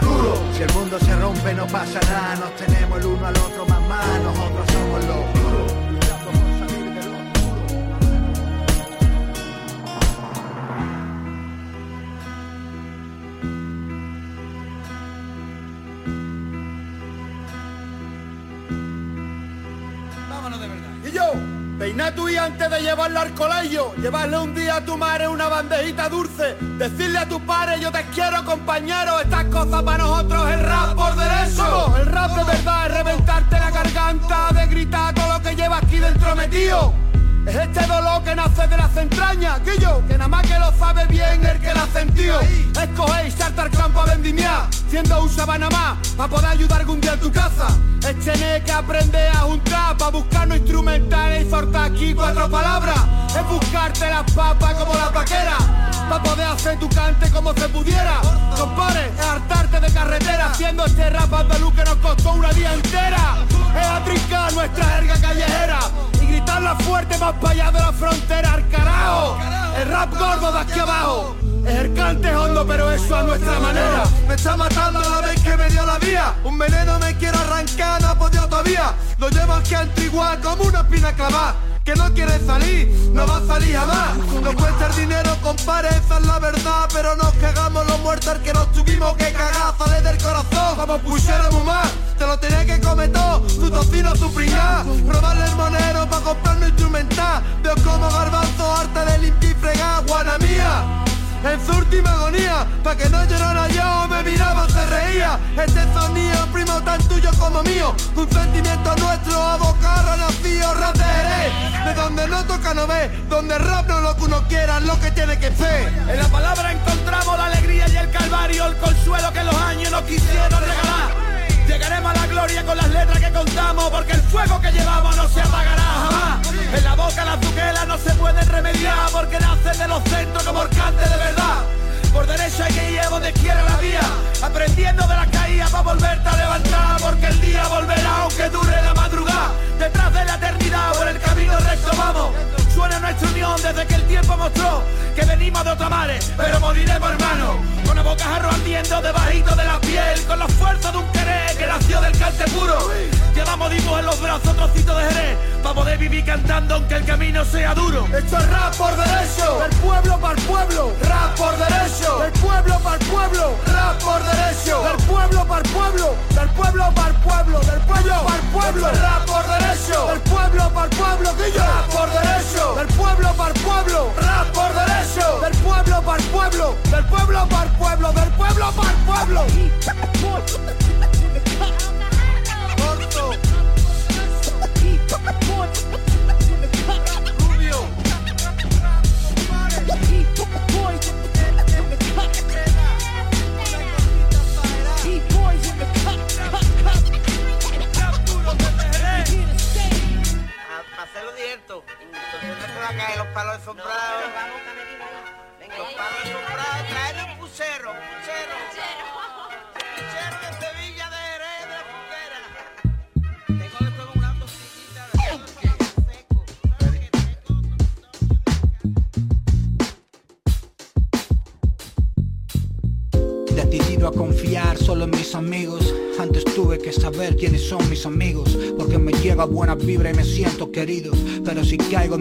Si el mundo se rompe no pasa nada, nos tenemos el uno al otro, mamá, nosotros somos los peina tu y antes de llevarlo al colegio, llevarle un día a tu madre una bandejita dulce, decirle a tu padre yo te quiero compañero, estas cosas para nosotros el rap por derecho. El rap de verdad es reventarte la garganta, de gritar todo lo que lleva aquí dentro metido. Es este dolor que nace de las entrañas, yo, que nada más que lo sabe bien el que la sentido. Escogéis saltar campo a vendimiar, siendo un sabana más, para poder ayudar algún día en tu casa. Es tener que aprender a juntar, para buscarnos instrumentales y soltar aquí cuatro palabras. Es buscarte las papas como la paquera, para poder hacer tu cante como se pudiera. Compare, es hartarte de carretera, haciendo este rap andaluz que nos costó una día entera. Es atrincar nuestra jerga callejera gritarla fuerte más para allá la frontera, al carajo. El rap gordo de aquí abajo. Es el cante hondo, pero eso a nuestra manera. Me está matando la vez que me dio la vía. Un veneno me quiero arrancar, no ha podido todavía. Lo llevo aquí antigual como una espina clavada. Que no quiere salir, no va a salir jamás. Nos cuesta el dinero, compare, esa es la verdad. Pero nos cagamos los muertos al que nos tuvimos que cagar, sale del corazón. Como pusiéramos más, te lo tenés que comer todo. Tu tocino, tu pringá. Robarle el monero para comprarme instrumental. Veo como garbanzo, arte de limpiar y fregar, guana mía en su última agonía, pa' que no llorara yo, me miraba, se reía. Este sonido, primo tan tuyo como mío, un sentimiento nuestro, a boca nacido. De donde no toca no ve, donde rap no lo que uno quiera, lo que tiene que ser. En la palabra encontramos la alegría y el calvario, el consuelo que los años nos quisieron regalar. Llegaremos a la gloria con las letras que contamos, porque el fuego que llevamos no se apagará jamás. En la boca las duquelas no se pueden remediar, porque nacen de los centros como orcante de verdad. Por derecha que ir donde quiera la vía, aprendiendo de las caídas para volverte a levantar, porque el día volverá aunque dure la madrugada. Detrás de la eternidad, por el camino recto vamos. Suena nuestra unión desde que el tiempo mostró que venimos de otra mare, pero moriremos hermanos. Con la boca ardiendo debajito de la piel, con la fuerza de un querer que nació del cante puro. Llevamos dimos en los brazos trocitos de Jerez, para poder vivir cantando aunque el camino sea duro. Esto es rap por derecho, Del pueblo para el pueblo, rap por derecho, del pueblo para el pueblo, rap por derecho, del pueblo para el pueblo, del pueblo para el pueblo, del pueblo para el pueblo, rap por derecho, del pueblo para el pueblo, rap por derecho, pueblo para el pueblo, rap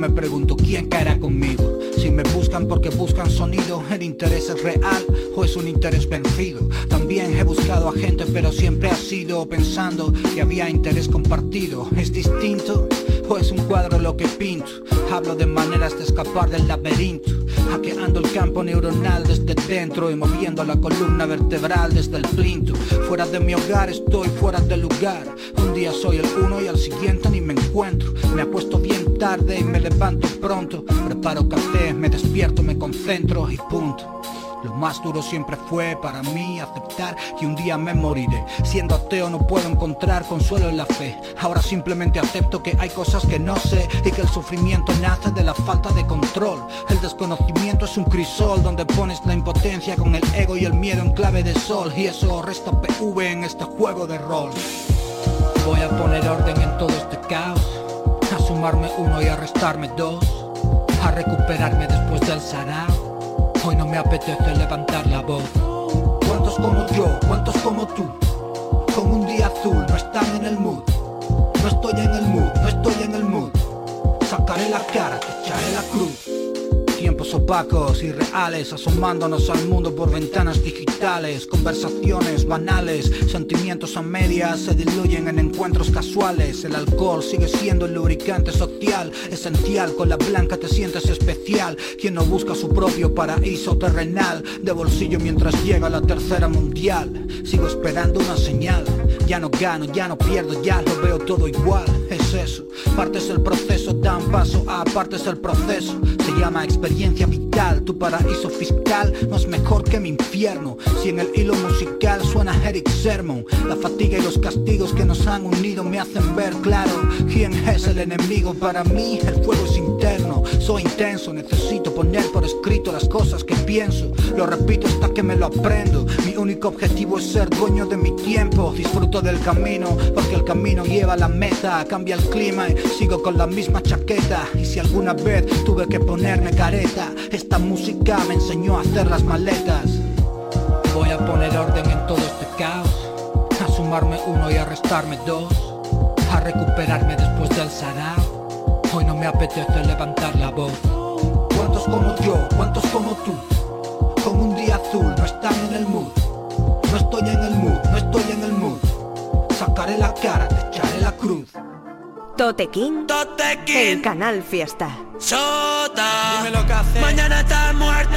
me pregunto quién caerá conmigo. Si me buscan porque buscan sonido, el interés es real o es un interés vencido. También he buscado a gente, pero siempre ha sido pensando que había interés compartido. Es distinto o es un cuadro lo que pinto. Hablo de maneras de escapar del laberinto, hackeando el campo neuronal desde dentro y moviendo la columna vertebral desde el plinto. Fuera de mi hogar estoy fuera del lugar. Un día soy el uno y al siguiente ni me encuentro. Me apuesto bien tarde y me levanto pronto. Preparo café, me despierto, me concentro y punto. Lo más duro siempre fue para mí aceptar que un día me moriré. Siendo ateo no puedo encontrar consuelo en la fe. Ahora simplemente acepto que hay cosas que no sé y que el sufrimiento nace de la falta de control. El desconocimiento es un crisol donde pones la impotencia con el ego y el miedo en clave de sol. Y eso resta PV en este juego de rol. Voy a poner orden en todo este caos. Sumarme uno y a restarme dos. A recuperarme después del sarao. Hoy no me apetece levantar la voz. ¿Cuántos como yo? ¿Cuántos como tú? Con un día azul no están en el mood. No estoy en el mood, no estoy en el mood. Sacaré la cara, te echaré la cruz. Tiempos opacos y reales, asomándonos al mundo por ventanas digitales, conversaciones banales, sentimientos a medias se diluyen en encuentros casuales. El alcohol sigue siendo el lubricante social, esencial, con la blanca te sientes especial. Quien no busca su propio paraíso terrenal, de bolsillo mientras llega la tercera mundial. Sigo esperando una señal, ya no gano, ya no pierdo, ya lo veo todo igual. Es eso, partes el proceso, dan paso a partes el proceso. Se llama experiencia vital, tu paraíso fiscal no es mejor que mi infierno. Si en el hilo musical suena Eric Sermon, la fatiga y los castigos que nos han unido me hacen ver claro quién es el enemigo. Para mí el fuego es interno, soy intenso, necesito poner por escrito las cosas que pienso. Lo repito hasta que me lo aprendo. Mi único objetivo es ser dueño de mi tiempo. Disfruto del camino porque el camino lleva la meta. Cambia el clima y sigo con la misma chaqueta. Y si alguna vez tuve que ponerme careta, esta música me enseñó a hacer las maletas. Voy a poner orden en todo este caos, a sumarme uno y a restarme dos, a recuperarme después del sarao. No me apetece levantar la voz. ¿Cuántos como yo? ¿Cuántos como tú? Con un día azul no están en el mood. No estoy en el mood, no estoy en el mood. Sacaré la cara, te echaré la cruz. Totequín en Canal Fiesta. Sota. Dime lo que hace. Mañana estás muerto.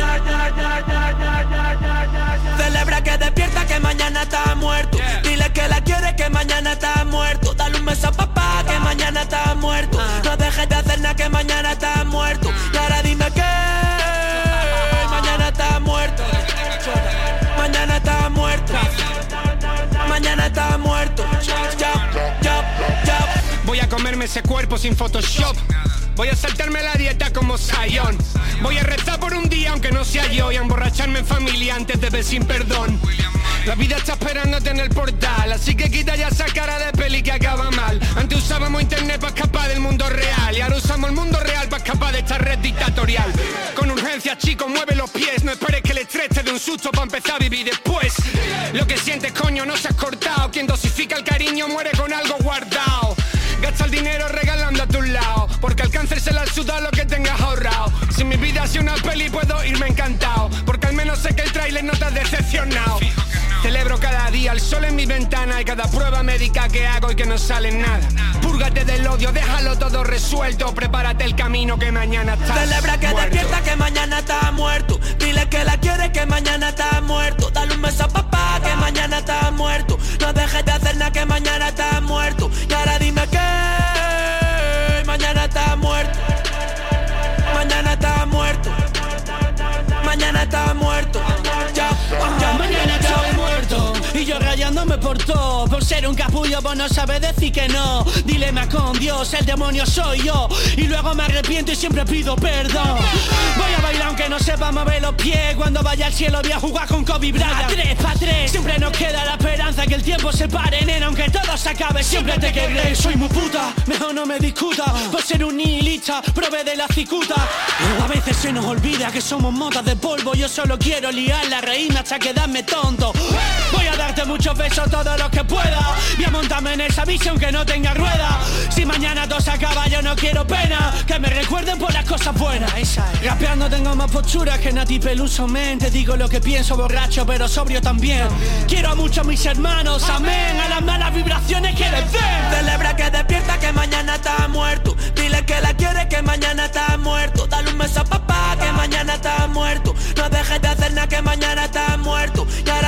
Celebra que despierta que mañana está muerto. Dile que la quiere que mañana está muerto. Dale un beso a papá que mañana está muerto. No dejes de hacer nada que mañana está muerto. Y ahora dime que mañana está muerto. Mañana está muerto. Mañana está muerto. Ya, ya, ya. Voy a comerme ese cuerpo sin Photoshop. Voy a saltarme la dieta como Zion. Voy a rezar por un día aunque no sea yo y a emborracharme en familia antes de ver sin perdón. La vida está esperándote en el portal, así que quita ya esa cara de peli que acaba mal. Antes usábamos internet para escapar del mundo real y ahora usamos el mundo real para escapar de esta red dictatorial. Con urgencia, chico, mueve los pies, no esperes que el estrés te dé un susto para empezar a vivir después. Lo que sientes, coño, no se has cortado. Quien dosifica el cariño muere con algo guardado. El dinero regalando a tu lado Porque al cáncer se le ha sudado lo que tengas ahorrado Si mi vida ha sido una peli puedo irme encantado Porque al menos sé que el tráiler no te ha decepcionado Celebro cada día el sol en mi ventana Y cada prueba médica que hago y que no sale nada Púrgate del odio, déjalo todo resuelto Prepárate el camino que mañana estás Celebra que muerto. despierta que mañana está muerto. Dile que la quiere que mañana está muerto. Dale un beso a papá que mañana está muerto. No dejes de hacer nada que mañana está muerto. Y ahora dime que mañana está muerto. Mañana está muerto. Mañana está muerto. Por todo, por ser un capullo, vos no sabes decir que no. Dilema con Dios, el demonio soy yo. Y luego me arrepiento y siempre pido perdón. Voy a bailar aunque no sepa mover los pies. Cuando vaya al cielo voy a jugar con Kobe Bryant. A tres pa' tres, siempre nos queda la esperanza que el tiempo se pare, nena. Aunque todo se acabe, siempre te querré. Soy muy puta, mejor no me discuta. Por ser un nihilista, prove de la cicuta. A veces se nos olvida que somos motas de polvo. Yo solo quiero liarla, reírme hasta quedarme tonto. Voy a darte muchos besos todos los que pueda. Voy a montarme en esa bici aunque no tenga rueda. Si mañana todo se acaba, yo no quiero pena. Que me recuerden por las cosas buenas. Rapeando tengo más posturas que Nati Peluso mente. Digo lo que pienso, borracho, pero sobrio también. Quiero a muchos mis hermanos, amén. A las malas vibraciones que les den. Celebra que despierta que mañana está muerto. Dile que la quiere que mañana está muerto. Dale un beso a papá que mañana está muerto. No dejes de hacer nada que mañana está muerto. Y ahora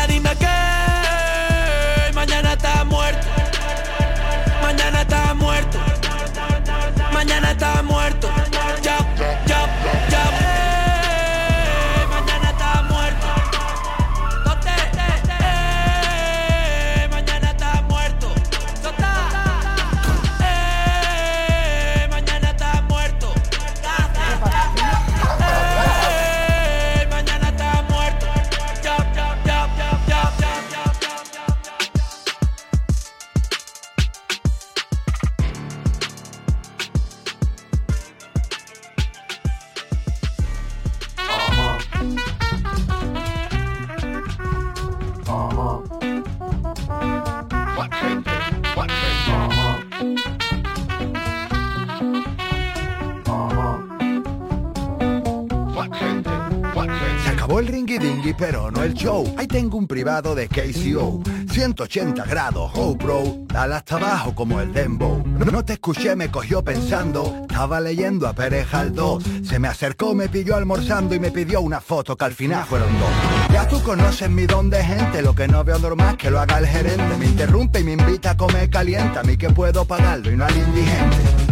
show. Ahí tengo un privado de KCO. 180 grados, oh bro. Dale hasta abajo como el dembow. No, te escuché, me cogió pensando. Estaba leyendo a Pérez. Se me acercó, me pilló almorzando y me pidió una foto que al final fueron dos. Ya tú conoces mi don de gente. Lo que no veo normal que lo haga el gerente. Me interrumpe y me invita a comer caliente. A mí que puedo pagarlo y no al indigente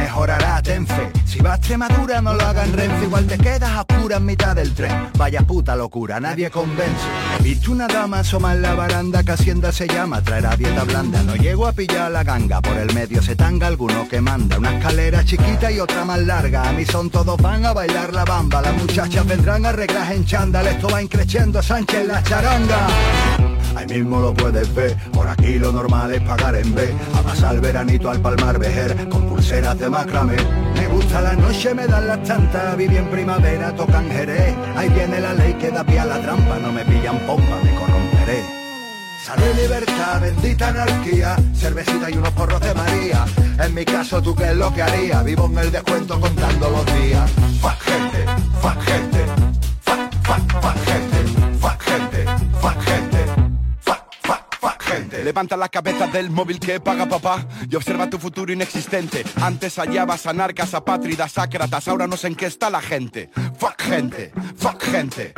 mejorará, ten fe. Si vas a Extremadura no lo hagan Renfe, igual te quedas a oscura en mitad del tren. Vaya puta locura, nadie convence. He visto una dama asomar la baranda que Hacienda se llama, traerá dieta blanda. No llego a pillar la ganga, por el medio se tanga alguno que manda. Una escalera chiquita y otra más larga. A mí son todos van a bailar la bamba. Las muchachas vendrán a arreglar en chándal. Esto va increciendo Sánchez la charanga. Ahí mismo lo puedes ver, por aquí lo normal es pagar en B. A pasar veranito al palmar vejer, con pulseras de macramé Me gusta la noche, me dan las tantas, viví en primavera, tocan jerez. Ahí viene la ley que da pie a la trampa, no me pillan pompa, me corromperé. Salud libertad, bendita anarquía, cervecita y unos porros de María. En mi caso, ¿tú qué es lo que haría? Vivo en el descuento contando los días. Fuck gente, fuck gente, fuck, gente, fuck gente, fuck gente. Levanta la cabeza del móvil que paga papá y observa tu futuro inexistente. Antes hallabas anarcas, apátridas, sácratas, ahora no sé en qué está la gente. Fuck gente, fuck gente.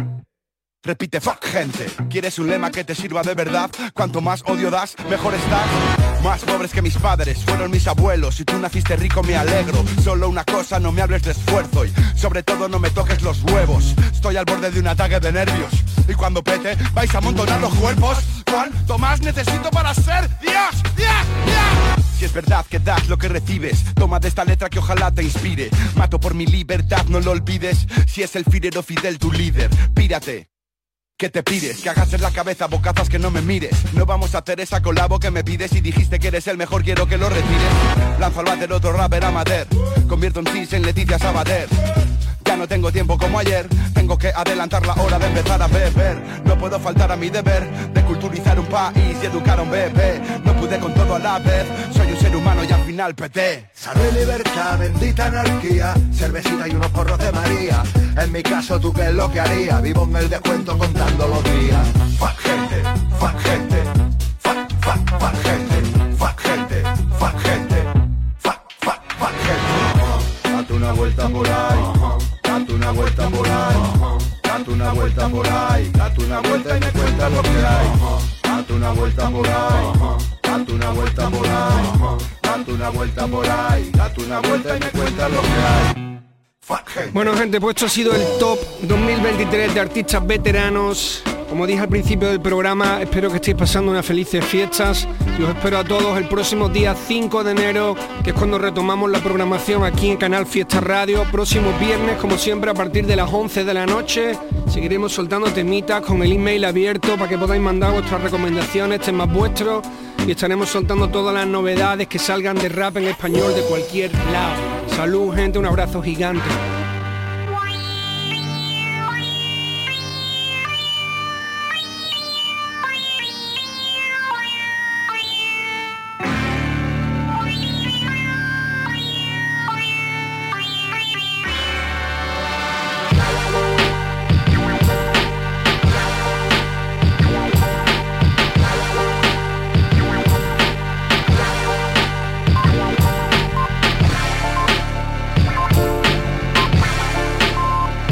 Repite, fuck gente. ¿Quieres un lema que te sirva de verdad? Cuanto más odio das, mejor estás. Más pobres que mis padres, fueron mis abuelos. Si tú naciste rico, me alegro. Solo una cosa, no me hables de esfuerzo. Y sobre todo, no me toques los huevos. Estoy al borde de un ataque de nervios. Y cuando pete, vais a amontonar los cuerpos. ¿Cuánto más necesito para ser Dios? Dios, Dios? Si es verdad que das lo que recibes, toma de esta letra que ojalá te inspire. Mato por mi libertad, no lo olvides. Si es el firero Fidel tu líder, pírate. ¿Qué te pides? Que en la cabeza bocazas que no me mires. No vamos a hacer esa colabo que me pides Y dijiste que eres el mejor, quiero que lo retires. Lánzalo a hacer otro rapper amateur. Convierto en cis en Leticia Sabater no tengo tiempo como ayer. Tengo que adelantar la hora de empezar a beber. No puedo faltar a mi deber De culturizar un país y educar a un bebé. No pude con todo a la vez. Soy un ser humano y al final peté. Salud y libertad, bendita anarquía. Cervecita y unos porros de María. En mi caso, ¿tú qué es lo que haría? Vivo en el descuento contando los días. Fuck gente, fuck gente. Fuck, fuck, fuck gente. Fuck gente, fuck gente. Fuck, fuck, fuck gente. Date una vuelta por ahí una vuelta por ahí. Date una vuelta por ahí. Date una vuelta y me cuenta lo que hay. Date una vuelta por ahí. Date una vuelta por ahí. Date una vuelta por ahí. Date una vuelta y me cuenta lo que hay Bueno gente, pues esto ha sido el top 2023 de artistas veteranos. Como dije al principio del programa, espero que estéis pasando unas felices fiestas. Y os espero a todos el próximo día 5 de enero, que es cuando retomamos la programación aquí en Canal Fiesta Radio. Próximo viernes, como siempre, a partir de las 11 de la noche, seguiremos soltando temitas con el email abierto para que podáis mandar vuestras recomendaciones, temas vuestros y estaremos soltando todas las novedades que salgan de rap en español de cualquier lado. Salud, gente, un abrazo gigante.